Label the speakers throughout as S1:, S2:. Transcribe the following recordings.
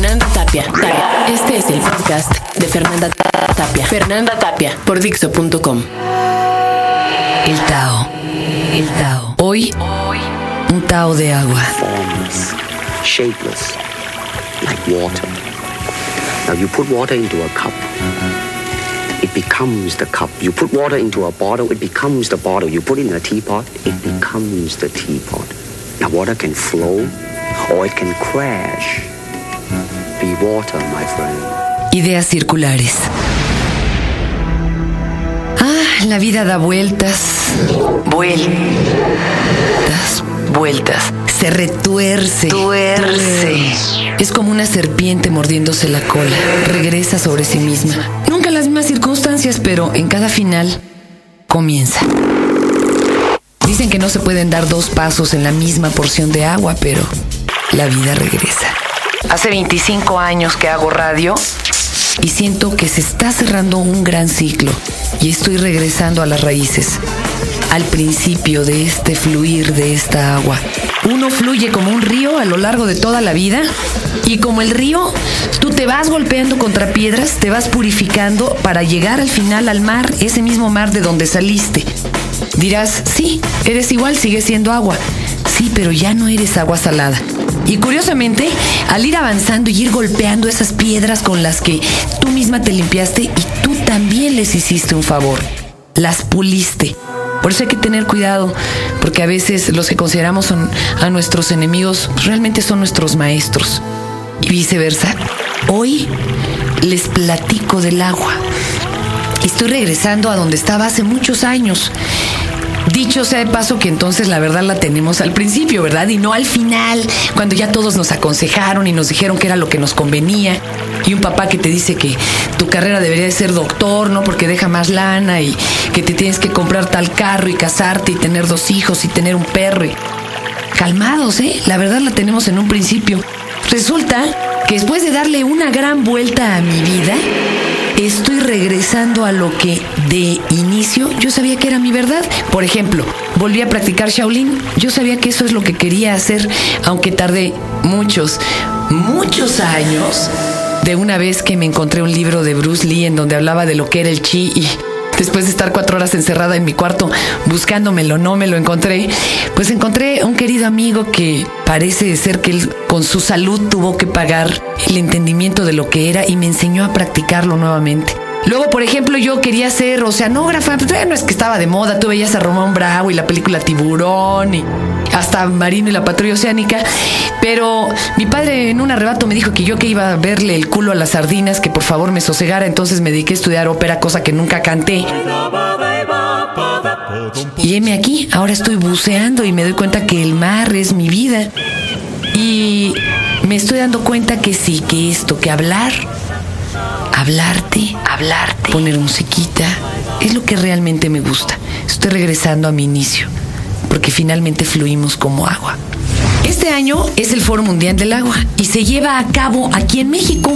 S1: Fernanda Tapia. Tapia. Este es el podcast de Fernanda Tapia. Fernanda Tapia por Dixo.com.
S2: El Tao. El Tao. Hoy, un Tao de agua.
S3: formless, shapeless, like water. Now you put water into a cup, it becomes the cup. You put water into a bottle, it becomes the bottle. You put it in a teapot, it becomes the teapot. Now water can flow or it can crash. Be water, my friend.
S2: Ideas circulares. Ah, la vida da vueltas. Vueltas. Vueltas. Se retuerce. Tuerce. Es como una serpiente mordiéndose la cola. Regresa sobre sí misma. Nunca en las mismas circunstancias, pero en cada final comienza. Dicen que no se pueden dar dos pasos en la misma porción de agua, pero la vida regresa. Hace 25 años que hago radio y siento que se está cerrando un gran ciclo y estoy regresando a las raíces, al principio de este fluir de esta agua. Uno fluye como un río a lo largo de toda la vida y como el río, tú te vas golpeando contra piedras, te vas purificando para llegar al final al mar, ese mismo mar de donde saliste. Dirás, sí, eres igual, sigue siendo agua. Sí, pero ya no eres agua salada. Y curiosamente, al ir avanzando y ir golpeando esas piedras con las que tú misma te limpiaste y tú también les hiciste un favor, las puliste. Por eso hay que tener cuidado, porque a veces los que consideramos son a nuestros enemigos realmente son nuestros maestros. Y viceversa. Hoy les platico del agua. Estoy regresando a donde estaba hace muchos años. Dicho sea de paso que entonces la verdad la tenemos al principio, ¿verdad? Y no al final, cuando ya todos nos aconsejaron y nos dijeron que era lo que nos convenía. Y un papá que te dice que tu carrera debería de ser doctor, ¿no? Porque deja más lana y que te tienes que comprar tal carro y casarte y tener dos hijos y tener un perro. Calmados, ¿eh? La verdad la tenemos en un principio. Resulta que después de darle una gran vuelta a mi vida, estoy regresando a lo que de inicio yo sabía que era mi verdad. Por ejemplo, volví a practicar Shaolin. Yo sabía que eso es lo que quería hacer, aunque tardé muchos, muchos años. De una vez que me encontré un libro de Bruce Lee en donde hablaba de lo que era el chi y después de estar cuatro horas encerrada en mi cuarto buscándomelo, no me lo encontré, pues encontré un querido amigo que parece ser que él con su salud tuvo que pagar el entendimiento de lo que era y me enseñó a practicarlo nuevamente. Luego, por ejemplo, yo quería ser oceanógrafa, todavía no es que estaba de moda, tú veías a Román Bravo y la película Tiburón y hasta Marino y la patrulla oceánica, pero mi padre en un arrebato me dijo que yo que iba a verle el culo a las sardinas, que por favor me sosegara, entonces me dediqué a estudiar ópera, cosa que nunca canté. Y heme aquí, ahora estoy buceando y me doy cuenta que el mar es mi vida. Y me estoy dando cuenta que sí, que esto, que hablar, hablarte, hablarte, poner musiquita, es lo que realmente me gusta. Estoy regresando a mi inicio, porque finalmente fluimos como agua. Este año es el Foro Mundial del Agua y se lleva a cabo aquí en México.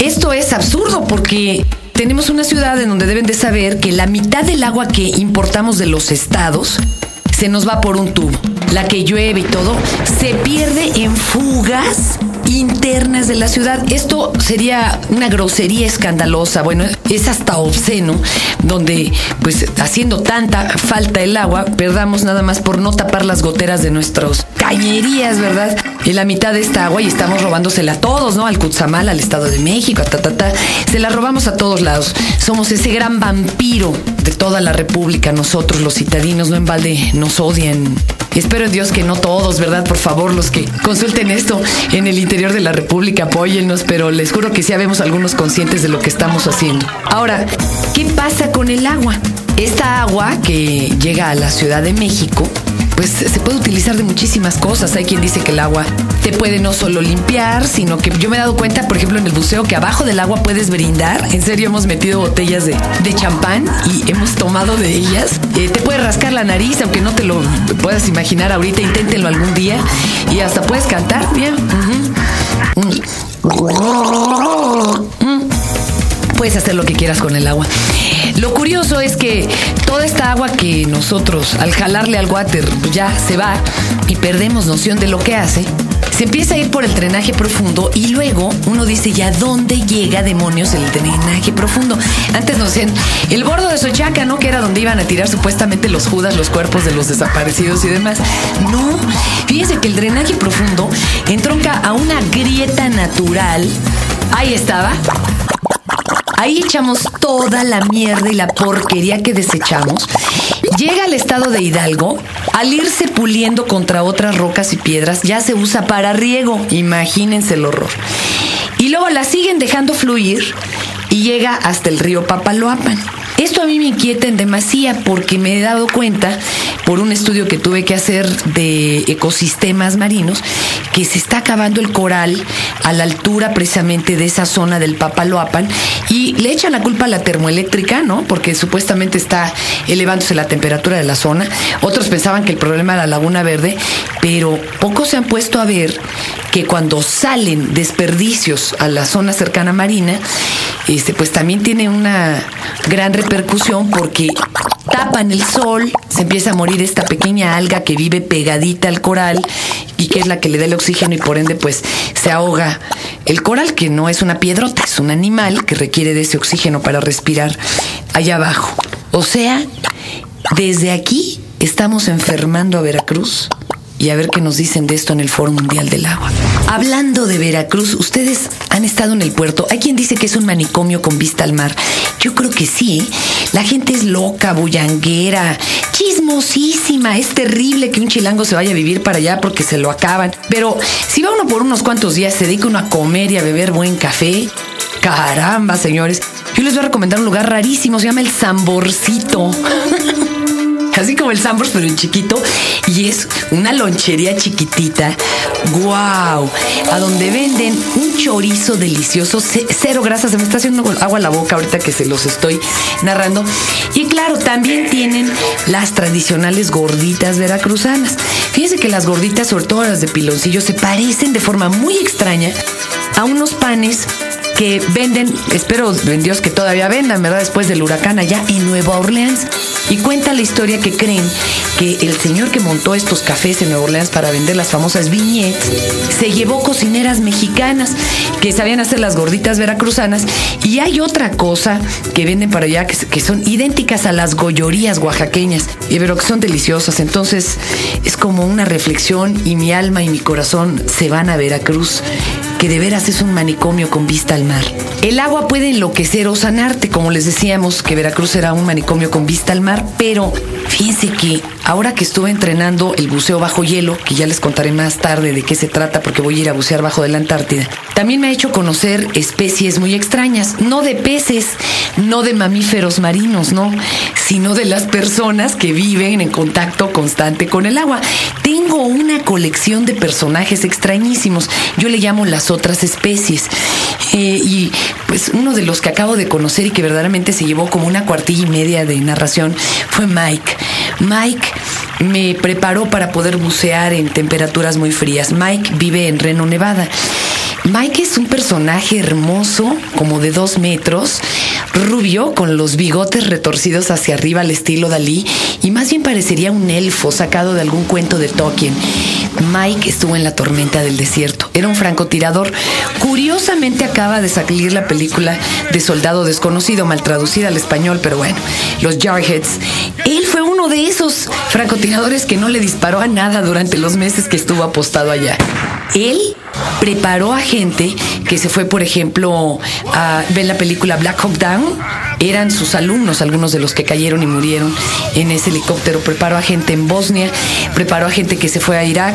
S2: Esto es absurdo porque tenemos una ciudad en donde deben de saber que la mitad del agua que importamos de los estados se nos va por un tubo. La que llueve y todo se pierde en fugas internas de la ciudad. Esto sería una grosería escandalosa. Bueno, es hasta obsceno, donde pues haciendo tanta falta el agua, perdamos nada más por no tapar las goteras de nuestras cañerías, ¿verdad? En la mitad de esta agua y estamos robándosela a todos, ¿no? Al Cuzamal, al Estado de México, a ta, ta, ta. Se la robamos a todos lados. Somos ese gran vampiro de toda la República. Nosotros, los citadinos, no en balde nos odian. Espero en Dios que no todos, ¿verdad? Por favor, los que consulten esto en el interior de la República, apóyennos, pero les juro que sí habemos algunos conscientes de lo que estamos haciendo. Ahora, ¿qué pasa con el agua? Esta agua que llega a la Ciudad de México, pues se puede utilizar de muchísimas cosas. Hay quien dice que el agua puede no solo limpiar, sino que yo me he dado cuenta, por ejemplo, en el buceo, que abajo del agua puedes brindar. En serio, hemos metido botellas de, champán y hemos tomado de ellas. Eh, te puede rascar la nariz, aunque no te lo puedas imaginar ahorita, inténtenlo algún día. Y hasta puedes cantar, bien. Puedes hacer lo que quieras con el agua. Lo curioso es que toda esta agua que nosotros al jalarle al water ya se va y perdemos noción de lo que hace, Se empieza a ir por el drenaje profundo y luego uno dice, ¿ya dónde llega demonios el drenaje profundo? Antes nos decían, el bordo de Sochaca, ¿no? Que era donde iban a tirar supuestamente los judas, los cuerpos de los desaparecidos y demás. No, fíjese que el drenaje profundo entronca a una grieta natural. Ahí estaba. Ahí echamos toda la mierda y la porquería que desechamos. Llega al estado de Hidalgo, al irse puliendo contra otras rocas y piedras, ya se usa para riego. Imagínense el horror. Y luego la siguen dejando fluir y llega hasta el río Papaloapan. Esto a mí me inquieta en demasía porque me he dado cuenta por un estudio que tuve que hacer de ecosistemas marinos que se está acabando el coral a la altura precisamente de esa zona del Papaloapan y le echan la culpa a la termoeléctrica, ¿no? Porque supuestamente está elevándose la temperatura de la zona. Otros pensaban que el problema era la Laguna Verde, pero pocos se han puesto a ver que cuando salen desperdicios a la zona cercana marina, este, pues también tiene una gran repercusión porque tapan el sol, se empieza a morir esta pequeña alga que vive pegadita al coral y que es la que le da el oxígeno y por ende pues se ahoga el coral, que no es una piedrota, es un animal que requiere de ese oxígeno para respirar allá abajo. O sea, desde aquí estamos enfermando a Veracruz y a ver qué nos dicen de esto en el Foro Mundial del Agua. Hablando de Veracruz, ustedes han estado en el puerto. Hay quien dice que es un manicomio con vista al mar. Yo creo que sí. ¿eh? La gente es loca, bullanguera, chismosísima. Es terrible que un chilango se vaya a vivir para allá porque se lo acaban. Pero si va uno por unos cuantos días, se dedica uno a comer y a beber buen café. Caramba, señores. Yo les voy a recomendar un lugar rarísimo. Se llama el Samborcito. así como el Sambors, pero en chiquito. Y es una lonchería chiquitita. ¡Guau! A donde venden un chorizo delicioso, cero grasa. Se me está haciendo agua la boca ahorita que se los estoy narrando. Y claro, también tienen las tradicionales gorditas veracruzanas. Fíjense que las gorditas, sobre todo las de piloncillo, se parecen de forma muy extraña a unos panes que venden, espero en Dios que todavía vendan, ¿verdad? Después del huracán allá en Nueva Orleans. Y cuenta la historia que creen que el señor que montó estos cafés en Nueva Orleans para vender las famosas viñetas se llevó cocineras mexicanas que sabían hacer las gorditas veracruzanas. Y hay otra cosa que venden para allá que, son idénticas a las gollorías oaxaqueñas, pero que son deliciosas. Entonces es como una reflexión y mi alma y mi corazón se van a Veracruz que de veras es un manicomio con vista al mar. El agua puede enloquecer o sanarte, como les decíamos, que Veracruz era un manicomio con vista al mar, pero fíjense que ahora que estuve entrenando el buceo bajo hielo, que ya les contaré más tarde de qué se trata porque voy a ir a bucear bajo de la Antártida, también me ha hecho conocer especies muy extrañas, no de peces, no de mamíferos marinos, no, sino de las personas que viven en contacto constante con el agua. Tengo una colección de personajes extrañísimos, yo le llamo las otras especies. Eh, y pues uno de los que acabo de conocer y que verdaderamente se llevó como una cuartilla y media de narración fue Mike. Mike me preparó para poder bucear en temperaturas muy frías. Mike vive en Reno, Nevada. Mike es un personaje hermoso, como de dos metros, rubio, con los bigotes retorcidos hacia arriba al estilo Dalí, y más bien parecería un elfo sacado de algún cuento de Tolkien. Mike estuvo en la tormenta del desierto. Era un francotirador. Curiosamente acaba de salir la película de Soldado Desconocido, mal traducida al español, pero bueno, los Jarheads. Él fue uno de esos francotiradores que no le disparó a nada durante los meses que estuvo apostado allá. Él preparó a gente que se fue, por ejemplo, a ver la película Black Hawk Down. Eran sus alumnos, algunos de los que cayeron y murieron en ese helicóptero. Preparó a gente en Bosnia, preparó a gente que se fue a Irak.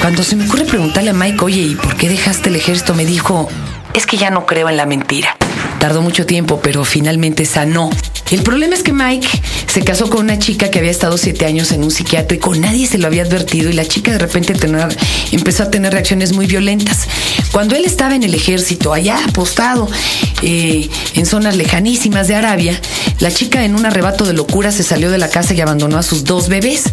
S2: Cuando se me ocurre preguntarle a Mike, oye, ¿y por qué dejaste el ejército? Me dijo, es que ya no creo en la mentira. Tardó mucho tiempo, pero finalmente sanó. El problema es que Mike se casó con una chica que había estado siete años en un psiquiátrico, nadie se lo había advertido y la chica de repente empezó a tener reacciones muy violentas. Cuando él estaba en el ejército, allá apostado, eh, en zonas lejanísimas de Arabia, la chica en un arrebato de locura se salió de la casa y abandonó a sus dos bebés.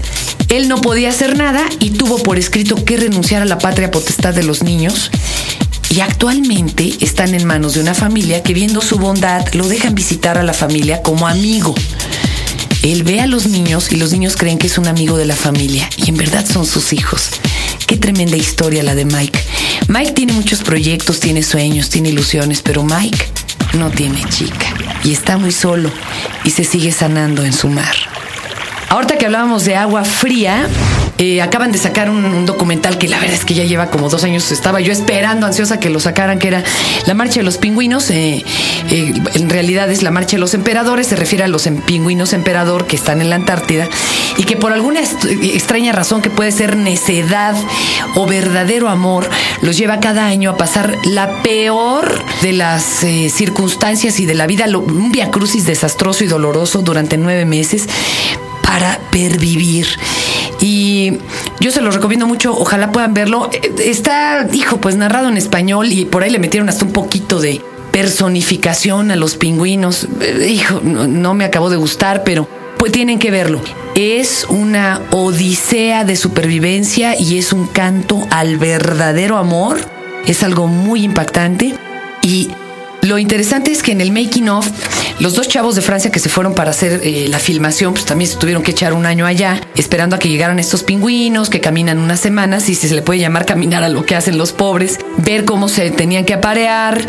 S2: Él no podía hacer nada y tuvo por escrito que renunciar a la patria potestad de los niños y actualmente están en manos de una familia que viendo su bondad lo dejan visitar a la familia como amigo. Él ve a los niños y los niños creen que es un amigo de la familia y en verdad son sus hijos. Qué tremenda historia la de Mike. Mike tiene muchos proyectos, tiene sueños, tiene ilusiones, pero Mike no tiene chica y está muy solo y se sigue sanando en su mar. Ahorita que hablábamos de agua fría, eh, acaban de sacar un, documental que la verdad es que ya lleva como dos años. Estaba yo esperando, ansiosa que lo sacaran, que era La Marcha de los Pingüinos. Eh, eh, en realidad es La Marcha de los Emperadores, se refiere a los em, pingüinos emperador que están en la Antártida y que por alguna extraña razón que puede ser necedad o verdadero amor, los lleva cada año a pasar la peor de las circunstancias y de la vida, un viacrucis desastroso y doloroso durante nueve meses para pervivir. Y yo se los recomiendo mucho, ojalá puedan verlo. Está, hijo, pues narrado en español y por ahí le metieron hasta un poquito de personificación a los pingüinos. Hijo, no, me acabó de gustar, pero pues tienen que verlo. Es una odisea de supervivencia y es un canto al verdadero amor. Es algo muy impactante y lo interesante es que en el making of, los dos chavos de Francia que se fueron para hacer eh, la filmación, pues también se tuvieron que echar un año allá, esperando a que llegaran estos pingüinos que caminan unas semanas, y si se le puede llamar caminar a lo que hacen los pobres, ver cómo se tenían que aparear,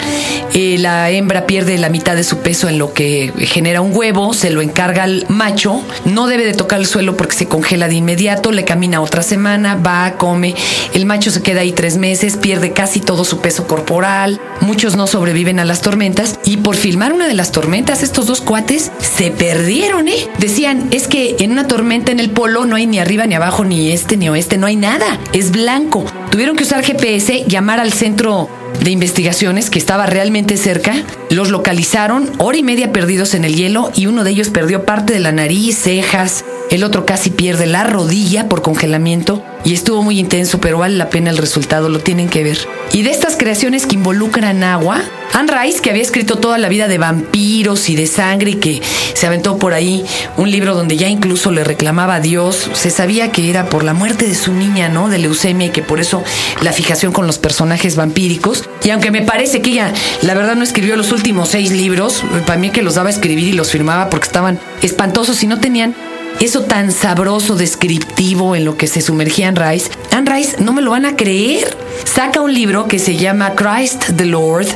S2: eh, la hembra pierde la mitad de su peso en lo que genera un huevo, se lo encarga al macho, no debe de tocar el suelo porque se congela de inmediato, le camina otra semana, va, come, el macho se queda ahí tres meses, pierde casi todo su peso corporal, muchos no sobreviven a las tormentas y por filmar una de las tormentas estos dos cuates se perdieron, ¿eh? Decían, es que en una tormenta en el polo no hay ni arriba ni abajo ni este ni oeste, no hay nada, es blanco. Tuvieron que usar GPS, llamar al centro de investigaciones que estaba realmente cerca, los localizaron, hora y media perdidos en el hielo y uno de ellos perdió parte de la nariz, cejas, el otro casi pierde la rodilla por congelamiento y estuvo muy intenso, pero vale la pena el resultado, lo tienen que ver. Y de estas creaciones que involucran agua, Anne Rice, que había escrito toda la vida de vampiros y de sangre y que se aventó por ahí un libro donde ya incluso le reclamaba a Dios, se sabía que era por la muerte de su niña, ¿no? De leucemia y que por eso la fijación con los personajes vampíricos. Y aunque me parece que ella, la verdad, no escribió los últimos seis libros, para mí que los daba a escribir y los firmaba porque estaban espantosos y no tenían eso tan sabroso, descriptivo en lo que se sumergía en Rice. Anne Rice, no me lo van a creer. Saca un libro que se llama Christ the Lord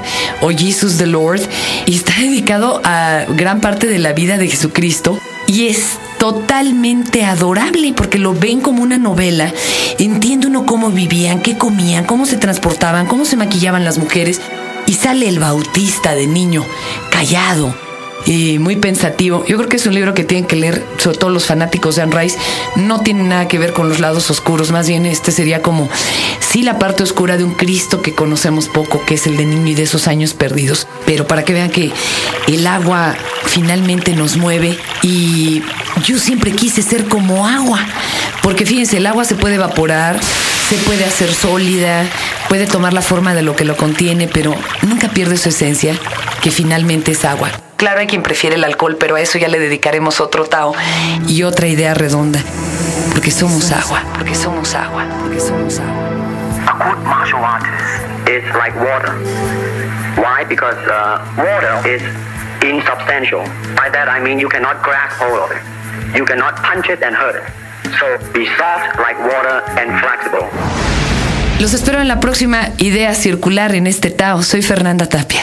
S2: o Jesus the Lord y está dedicado a gran parte de la vida de Jesucristo y es totalmente adorable porque lo ven como una novela. Entiende uno cómo vivían, qué comían, cómo se transportaban, cómo se maquillaban las mujeres y sale el bautista de niño, callado, y muy pensativo. Yo creo que es un libro que tienen que leer, sobre todo los fanáticos de Anne Rice. No tiene nada que ver con los lados oscuros, más bien este sería como, sí, la parte oscura de un Cristo que conocemos poco, que es el de niño y de esos años perdidos. Pero para que vean que el agua finalmente nos mueve y yo siempre quise ser como agua, porque fíjense, el agua se puede evaporar, se puede hacer sólida, puede tomar la forma de lo que lo contiene, pero nunca pierde su esencia, que finalmente es agua. Claro, hay quien prefiere el alcohol, pero a eso ya le dedicaremos otro Tao y otra idea redonda. Porque somos agua, porque somos agua, porque somos agua.
S3: A good martial artist is like water. Why? Because uh, water is insubstantial. By that I mean you cannot grasp hold of it. You cannot punch it and hurt it. So be soft like water and flexible.
S2: Los espero en la próxima idea circular en este Tao. Soy Fernanda Tapia.